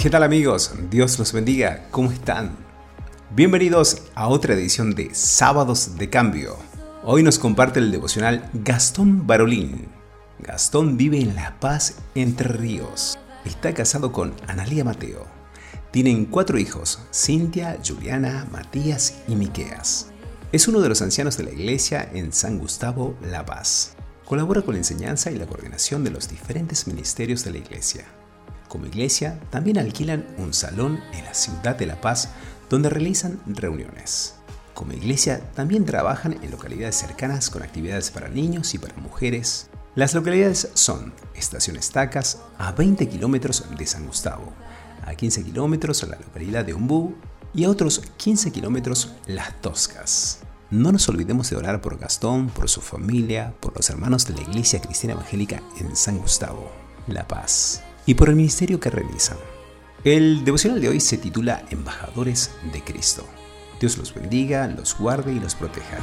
¿Qué tal amigos? Dios los bendiga. ¿Cómo están? Bienvenidos a otra edición de Sábados de Cambio. Hoy nos comparte el devocional Gastón Barolín. Gastón vive en La Paz, Entre Ríos. Está casado con Analía Mateo. Tienen cuatro hijos, Cintia, Juliana, Matías y Miqueas. Es uno de los ancianos de la iglesia en San Gustavo, La Paz. Colabora con la enseñanza y la coordinación de los diferentes ministerios de la iglesia. Como iglesia, también alquilan un salón en la ciudad de La Paz donde realizan reuniones. Como iglesia, también trabajan en localidades cercanas con actividades para niños y para mujeres. Las localidades son Estación Estacas, a 20 kilómetros de San Gustavo, a 15 kilómetros la localidad de Umbú y a otros 15 kilómetros Las Toscas. No nos olvidemos de orar por Gastón, por su familia, por los hermanos de la Iglesia Cristiana Evangélica en San Gustavo, La Paz y por el ministerio que realizan. El devocional de hoy se titula Embajadores de Cristo. Dios los bendiga, los guarde y los proteja.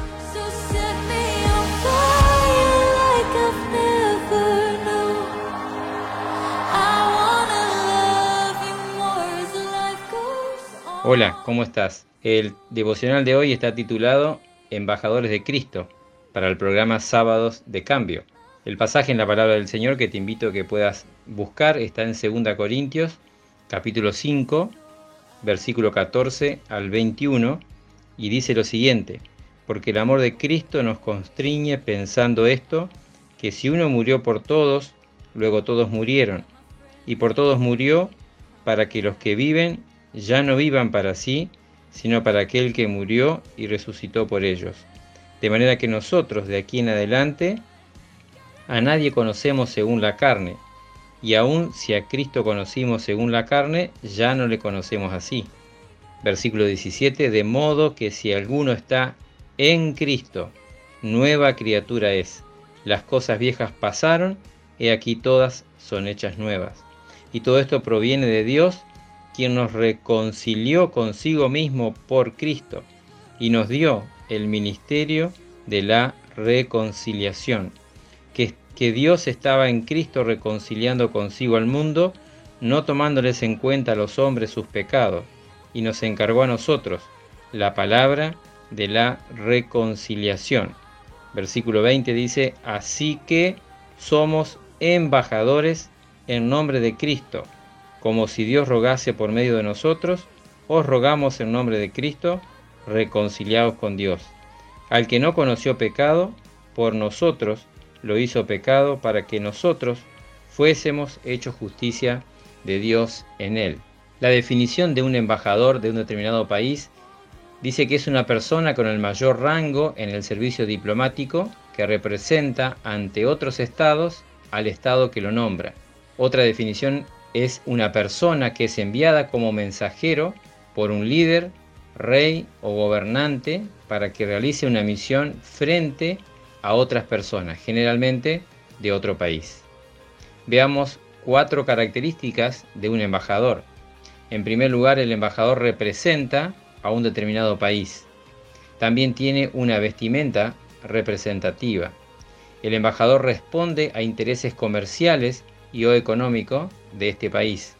Hola, ¿cómo estás? El devocional de hoy está titulado Embajadores de Cristo para el programa Sábados de Cambio. El pasaje en la palabra del Señor que te invito a que puedas buscar está en 2 Corintios, capítulo 5, versículo 14 al 21, y dice lo siguiente, porque el amor de Cristo nos constriñe pensando esto, que si uno murió por todos, luego todos murieron, y por todos murió para que los que viven ya no vivan para sí, sino para aquel que murió y resucitó por ellos. De manera que nosotros de aquí en adelante a nadie conocemos según la carne, y aun si a Cristo conocimos según la carne, ya no le conocemos así. Versículo 17, de modo que si alguno está en Cristo, nueva criatura es. Las cosas viejas pasaron, y aquí todas son hechas nuevas. Y todo esto proviene de Dios, quien nos reconcilió consigo mismo por Cristo, y nos dio el ministerio de la reconciliación que, Dios estaba en Cristo reconciliando consigo al mundo, no tomándoles en cuenta a los hombres sus pecados, y nos encargó a nosotros la palabra de la reconciliación. Versículo 20 dice, así que somos embajadores en nombre de Cristo, como si Dios rogase por medio de nosotros, os rogamos en nombre de Cristo, reconciliados con Dios. Al que no conoció pecado, por nosotros lo hizo pecado para que nosotros fuésemos hechos justicia de Dios en él. La definición de un embajador de un determinado país dice que es una persona con el mayor rango en el servicio diplomático que representa ante otros estados al estado que lo nombra. Otra definición es una persona que es enviada como mensajero por un líder, rey o gobernante para que realice una misión frente a otras personas, generalmente de otro país. Veamos cuatro características de un embajador. En primer lugar, el embajador representa a un determinado país. También tiene una vestimenta representativa. El embajador responde a intereses comerciales y o económicos de este país.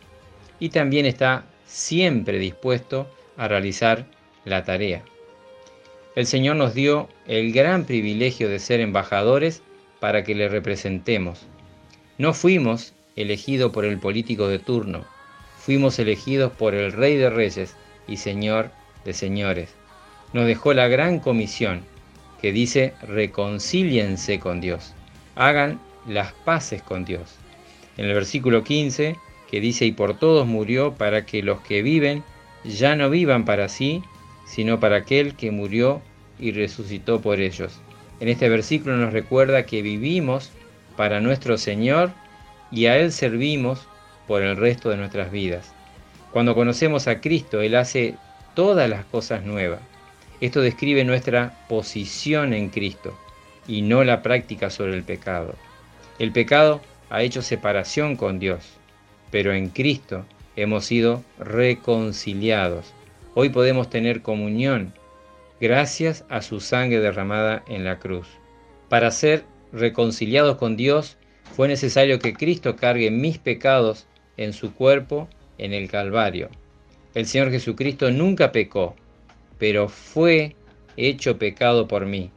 Y también está siempre dispuesto a realizar la tarea el Señor nos dio el gran privilegio de ser embajadores para que le representemos. No fuimos elegidos por el político de turno, fuimos elegidos por el Rey de Reyes y Señor de Señores. Nos dejó la gran comisión que dice reconcíliense con Dios, hagan las paces con Dios. En el versículo 15 que dice y por todos murió para que los que viven ya no vivan para sí, sino para aquel que murió y resucitó por ellos. En este versículo nos recuerda que vivimos para nuestro Señor y a Él servimos por el resto de nuestras vidas. Cuando conocemos a Cristo, Él hace todas las cosas nuevas. Esto describe nuestra posición en Cristo y no la práctica sobre el pecado. El pecado ha hecho separación con Dios, pero en Cristo hemos sido reconciliados. Hoy podemos tener comunión gracias a su sangre derramada en la cruz. Para ser reconciliados con Dios, fue necesario que Cristo cargue mis pecados en su cuerpo en el Calvario. El Señor Jesucristo nunca pecó, pero fue hecho pecado por mí,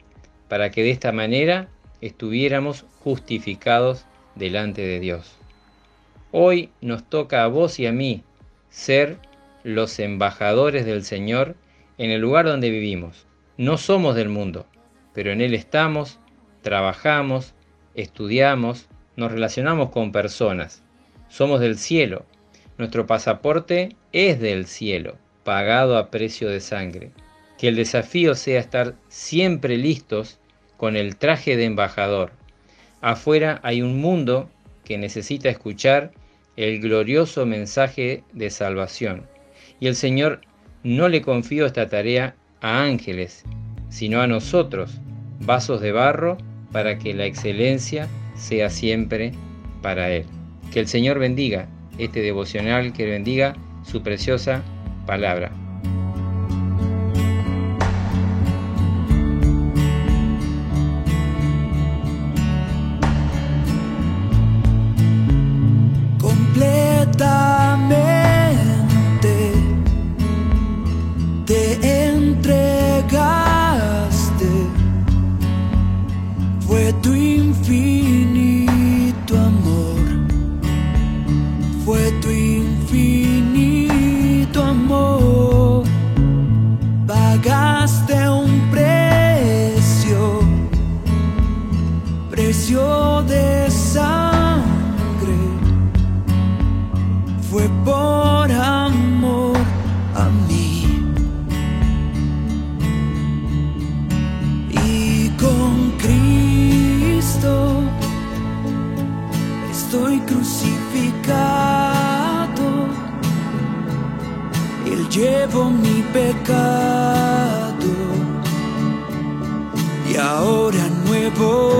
para que de esta manera estuviéramos justificados delante de Dios. Hoy nos toca a vos y a mí ser los embajadores del Señor en el lugar donde vivimos. No somos del mundo, pero en Él estamos, trabajamos, estudiamos, nos relacionamos con personas. Somos del cielo. Nuestro pasaporte es del cielo, pagado a precio de sangre. Que el desafío sea estar siempre listos con el traje de embajador. Afuera hay un mundo que necesita escuchar el glorioso mensaje de salvación. Y el Señor no le confió esta tarea a ángeles, sino a nosotros, vasos de barro, para que la excelencia sea siempre para Él. Que el Señor bendiga este devocional, que bendiga su preciosa palabra. do you incredible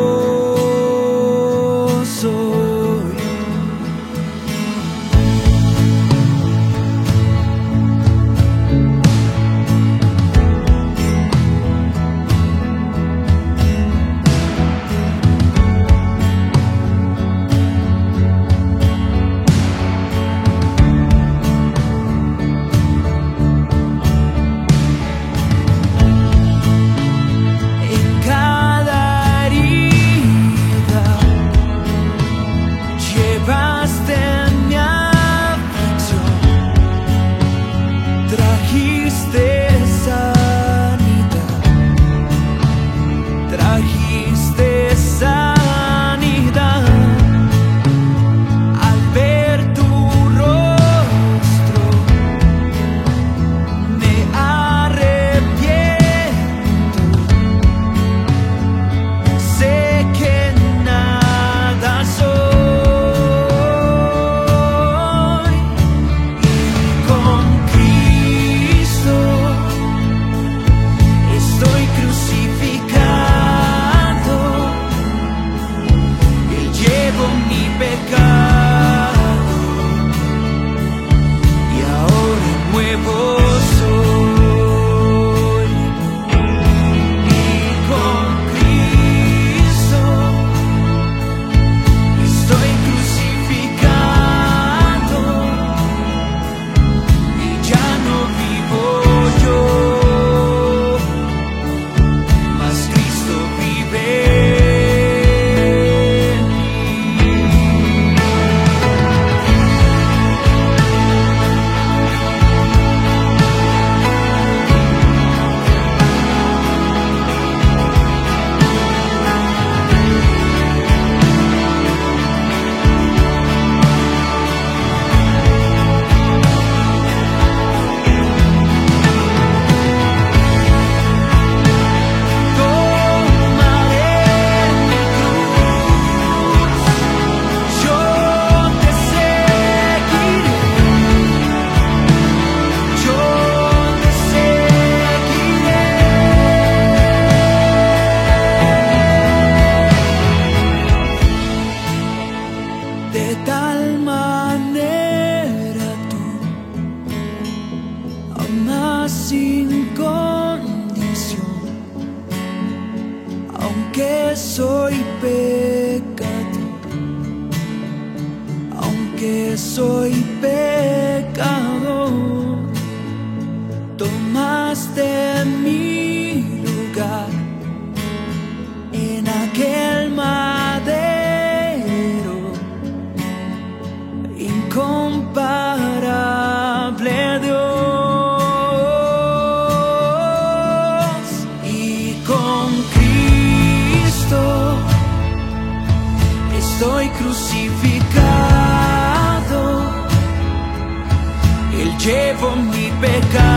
tal manera tú. Amas sin condición, aunque soy pecador, aunque soy pecador, tomaste mi crucificado él llevó mi pecado